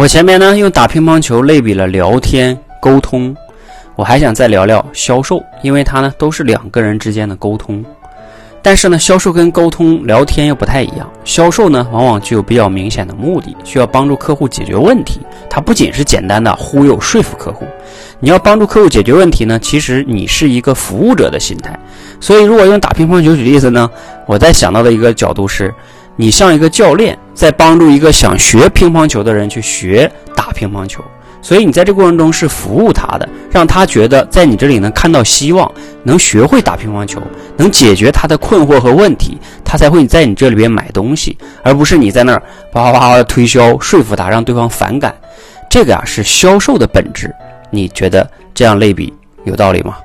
我前面呢用打乒乓球类比了聊天沟通，我还想再聊聊销售，因为它呢都是两个人之间的沟通。但是呢，销售跟沟通聊天又不太一样。销售呢，往往具有比较明显的目的，需要帮助客户解决问题。它不仅是简单的忽悠说服客户，你要帮助客户解决问题呢，其实你是一个服务者的心态。所以，如果用打乒乓球举例子呢，我在想到的一个角度是，你像一个教练，在帮助一个想学乒乓球的人去学打乒乓球。所以你在这过程中是服务他的，让他觉得在你这里能看到希望，能学会打乒乓球，能解决他的困惑和问题，他才会在你这里边买东西，而不是你在那儿啪啪啪的推销，说服他，让对方反感。这个啊是销售的本质。你觉得这样类比有道理吗？